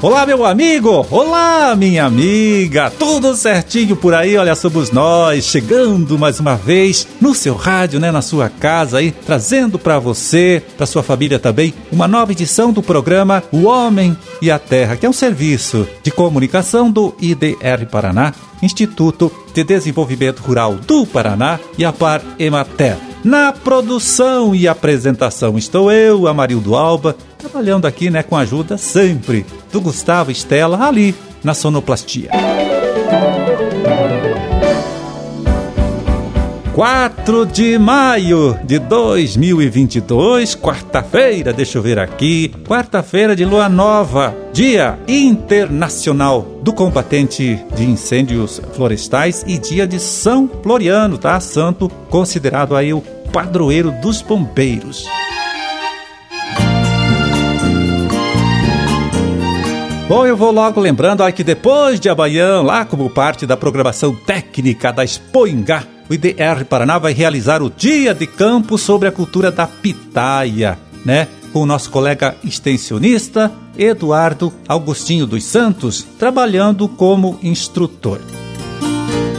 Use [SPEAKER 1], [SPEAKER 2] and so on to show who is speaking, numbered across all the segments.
[SPEAKER 1] Olá, meu amigo! Olá, minha amiga! Tudo certinho por aí? Olha, somos nós chegando mais uma vez no seu rádio, né, na sua casa aí, trazendo para você, para sua família também, uma nova edição do programa O Homem e a Terra, que é um serviço de comunicação do IDR Paraná, Instituto de Desenvolvimento Rural do Paraná e a Par Emater. Na produção e apresentação estou eu, Amarildo Alba, trabalhando aqui né, com a ajuda sempre do Gustavo Estela ali na sonoplastia. 4 de maio de 2022, quarta-feira, deixa eu ver aqui, quarta-feira de lua nova, Dia Internacional do Combatente de Incêndios Florestais e dia de São Floriano, tá? Santo considerado aí o padroeiro dos bombeiros. Bom, eu vou logo lembrando aí que depois de amanhã, lá como parte da programação técnica da Expoingá, o IDR Paraná vai realizar o Dia de Campo sobre a cultura da pitaia, né? Com o nosso colega extensionista Eduardo Augustinho dos Santos, trabalhando como instrutor.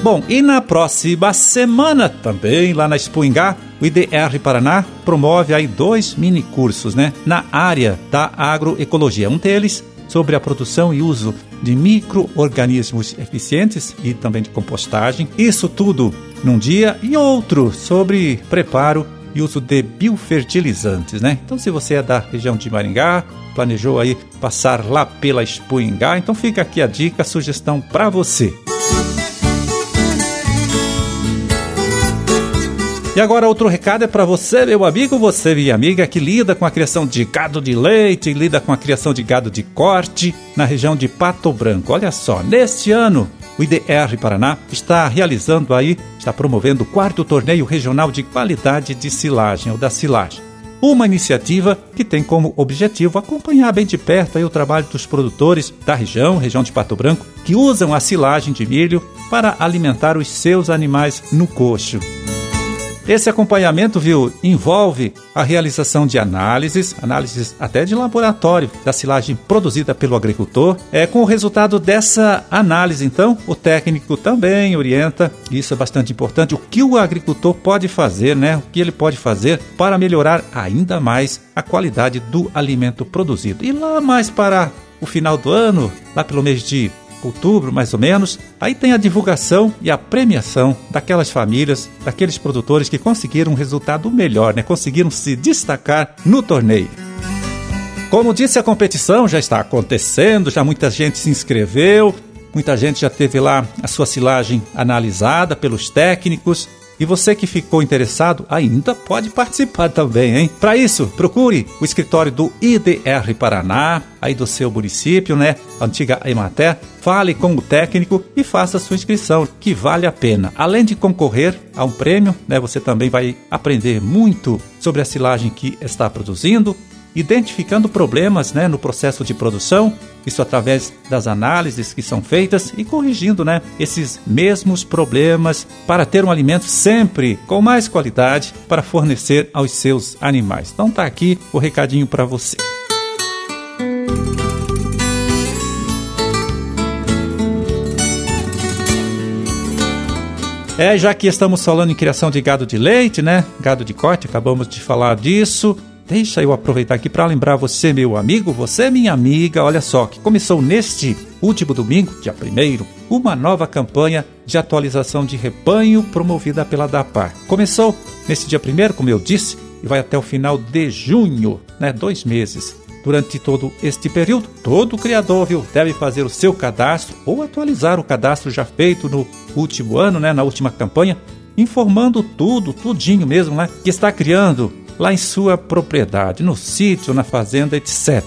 [SPEAKER 1] Bom, e na próxima semana também, lá na Expoingá, o IDR Paraná promove aí dois mini cursos, né? Na área da agroecologia. Um deles sobre a produção e uso de micro-organismos eficientes e também de compostagem. Isso tudo num dia e outro sobre preparo e uso de biofertilizantes, né? Então, se você é da região de Maringá, planejou aí passar lá pela Expoingá, então fica aqui a dica, a sugestão para você. E agora outro recado é para você, meu amigo, você minha amiga que lida com a criação de gado de leite, lida com a criação de gado de corte na região de Pato Branco. Olha só, neste ano o IDR Paraná está realizando aí, está promovendo o quarto torneio regional de qualidade de silagem ou da silagem. Uma iniciativa que tem como objetivo acompanhar bem de perto aí o trabalho dos produtores da região, região de Pato Branco, que usam a silagem de milho para alimentar os seus animais no coxo. Esse acompanhamento, viu, envolve a realização de análises, análises até de laboratório da silagem produzida pelo agricultor. É com o resultado dessa análise, então, o técnico também orienta, isso é bastante importante, o que o agricultor pode fazer, né? O que ele pode fazer para melhorar ainda mais a qualidade do alimento produzido. E lá mais para o final do ano, lá pelo mês de outubro mais ou menos, aí tem a divulgação e a premiação daquelas famílias, daqueles produtores que conseguiram um resultado melhor, né? Conseguiram se destacar no torneio. Como disse, a competição já está acontecendo, já muita gente se inscreveu, muita gente já teve lá a sua silagem analisada pelos técnicos e você que ficou interessado ainda pode participar também, hein? Para isso, procure o escritório do IDR Paraná, aí do seu município, né? Antiga Emater. Fale com o técnico e faça sua inscrição, que vale a pena. Além de concorrer a um prêmio, né? Você também vai aprender muito sobre a silagem que está produzindo identificando problemas né, no processo de produção, isso através das análises que são feitas e corrigindo né, esses mesmos problemas para ter um alimento sempre com mais qualidade para fornecer aos seus animais. Então tá aqui o recadinho para você. É, já que estamos falando em criação de gado de leite, né? Gado de corte, acabamos de falar disso. Deixa eu aproveitar aqui para lembrar você, meu amigo, você, minha amiga, olha só, que começou neste último domingo, dia 1 uma nova campanha de atualização de rebanho promovida pela DAPAR. Começou nesse dia 1 como eu disse, e vai até o final de junho, né? Dois meses. Durante todo este período, todo criador viu, deve fazer o seu cadastro ou atualizar o cadastro já feito no último ano, né, na última campanha, informando tudo, tudinho mesmo, né, que está criando lá em sua propriedade, no sítio, na fazenda, etc.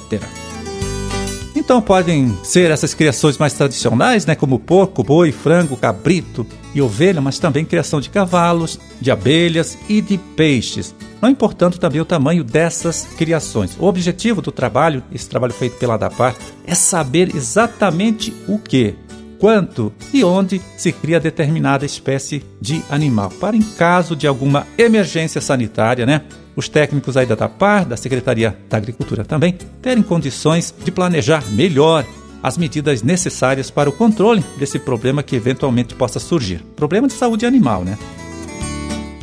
[SPEAKER 1] Então podem ser essas criações mais tradicionais, né, como porco, boi, frango, cabrito e ovelha, mas também criação de cavalos, de abelhas e de peixes. Não importando também o tamanho dessas criações. O objetivo do trabalho, esse trabalho feito pela DAPAR, é saber exatamente o que, quanto e onde se cria determinada espécie de animal, para em caso de alguma emergência sanitária, né, os técnicos aí da TAPAR, da Secretaria da Agricultura também, terem condições de planejar melhor as medidas necessárias para o controle desse problema que eventualmente possa surgir. Problema de saúde animal, né?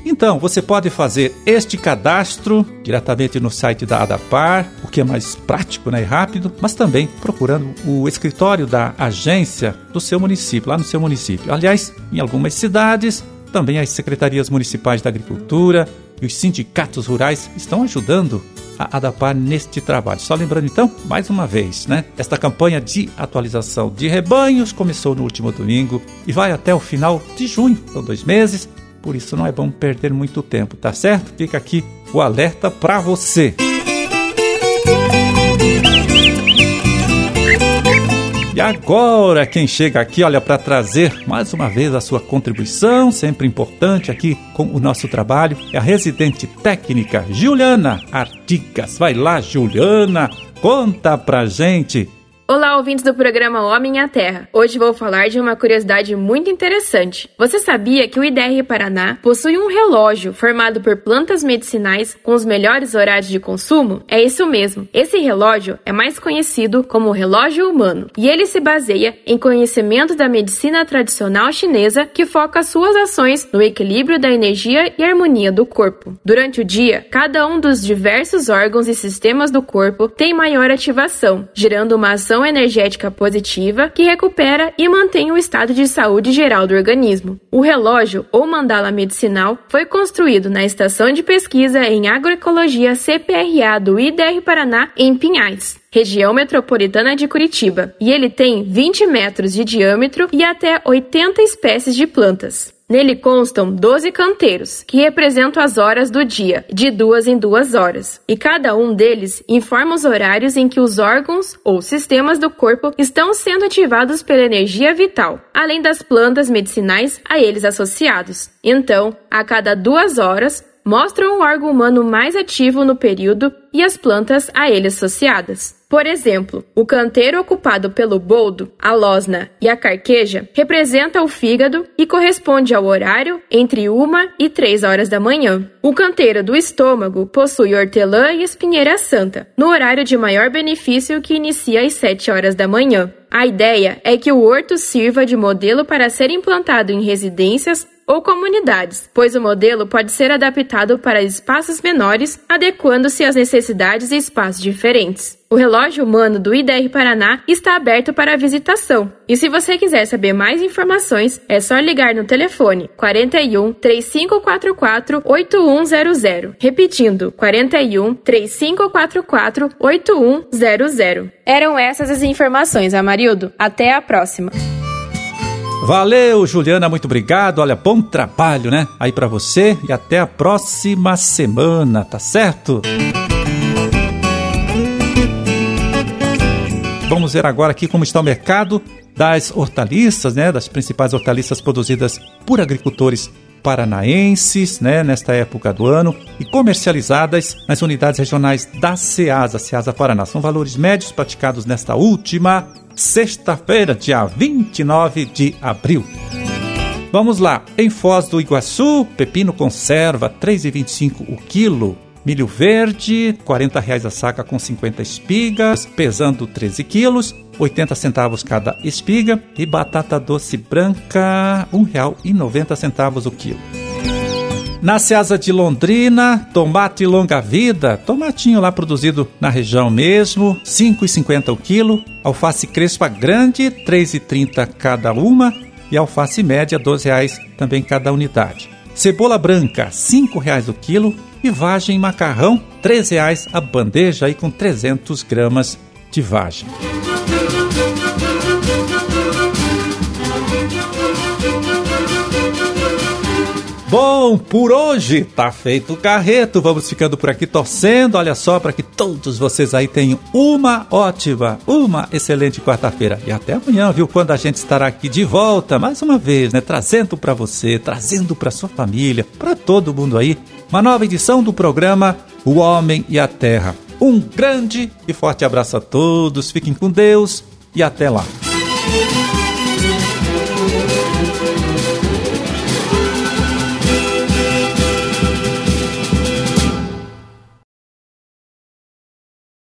[SPEAKER 1] Então, você pode fazer este cadastro diretamente no site da ADAPAR, o que é mais prático né, e rápido, mas também procurando o escritório da agência do seu município, lá no seu município. Aliás, em algumas cidades, também as secretarias municipais da agricultura e os sindicatos rurais estão ajudando a ADAPAR neste trabalho. Só lembrando então, mais uma vez, né? Esta campanha de atualização de rebanhos começou no último domingo e vai até o final de junho, são dois meses. Por isso não é bom perder muito tempo, tá certo? Fica aqui o alerta para você. E agora, quem chega aqui, olha, para trazer mais uma vez a sua contribuição, sempre importante aqui com o nosso trabalho, é a residente técnica Juliana Artigas. Vai lá, Juliana, conta pra gente
[SPEAKER 2] Olá, ouvintes do programa Homem à Terra. Hoje vou falar de uma curiosidade muito interessante. Você sabia que o IDR Paraná possui um relógio formado por plantas medicinais com os melhores horários de consumo? É isso mesmo. Esse relógio é mais conhecido como relógio humano e ele se baseia em conhecimento da medicina tradicional chinesa que foca suas ações no equilíbrio da energia e harmonia do corpo. Durante o dia, cada um dos diversos órgãos e sistemas do corpo tem maior ativação, gerando uma ação energética positiva que recupera e mantém o estado de saúde geral do organismo. O relógio ou mandala medicinal foi construído na Estação de Pesquisa em Agroecologia CPRA do IDR Paraná, em Pinhais região metropolitana de Curitiba, e ele tem 20 metros de diâmetro e até 80 espécies de plantas. Nele constam 12 canteiros, que representam as horas do dia, de duas em duas horas, e cada um deles informa os horários em que os órgãos ou sistemas do corpo estão sendo ativados pela energia vital, além das plantas medicinais a eles associados. Então, a cada duas horas, mostram o órgão humano mais ativo no período e as plantas a ele associadas. Por exemplo, o canteiro ocupado pelo boldo, a losna e a carqueja representa o fígado e corresponde ao horário entre uma e três horas da manhã. O canteiro do estômago possui hortelã e espinheira santa, no horário de maior benefício que inicia às 7 horas da manhã. A ideia é que o horto sirva de modelo para ser implantado em residências ou comunidades, pois o modelo pode ser adaptado para espaços menores, adequando-se às necessidades e espaços diferentes. O relógio humano do IDR Paraná está aberto para visitação. E se você quiser saber mais informações, é só ligar no telefone 41 3544 8100. Repetindo, 41 3544 8100. Eram essas as informações, Amarildo. Até a próxima.
[SPEAKER 1] Valeu, Juliana, muito obrigado. Olha, bom trabalho, né? Aí para você e até a próxima semana, tá certo? Vamos ver agora aqui como está o mercado das hortaliças, né? Das principais hortaliças produzidas por agricultores paranaenses, né, nesta época do ano e comercializadas nas unidades regionais da SEASA, SEASA Paraná. São valores médios praticados nesta última sexta-feira, dia 29 de abril. Vamos lá, em Foz do Iguaçu, pepino conserva R$ 3,25 o quilo. Milho verde, 40 reais a saca com 50 espigas, pesando 13 quilos, 80 centavos cada espiga. E batata doce branca, R$ 1,90 o quilo. Na Ceasa de Londrina, tomate longa-vida, tomatinho lá produzido na região mesmo, R$ 5,50 o quilo. Alface crespa grande, R$ 3,30 cada uma. E alface média, R$ 12,00 também cada unidade. Cebola branca, R$ 5,00 o quilo. E vagem macarrão, R$ 3,00 a bandeja aí com 300 gramas de vagem. Bom, por hoje tá feito o carreto. Vamos ficando por aqui torcendo, olha só, para que todos vocês aí tenham uma ótima, uma excelente quarta-feira. E até amanhã, viu? Quando a gente estará aqui de volta, mais uma vez, né? Trazendo para você, trazendo para sua família, para todo mundo aí, uma nova edição do programa O Homem e a Terra. Um grande e forte abraço a todos, fiquem com Deus e até lá.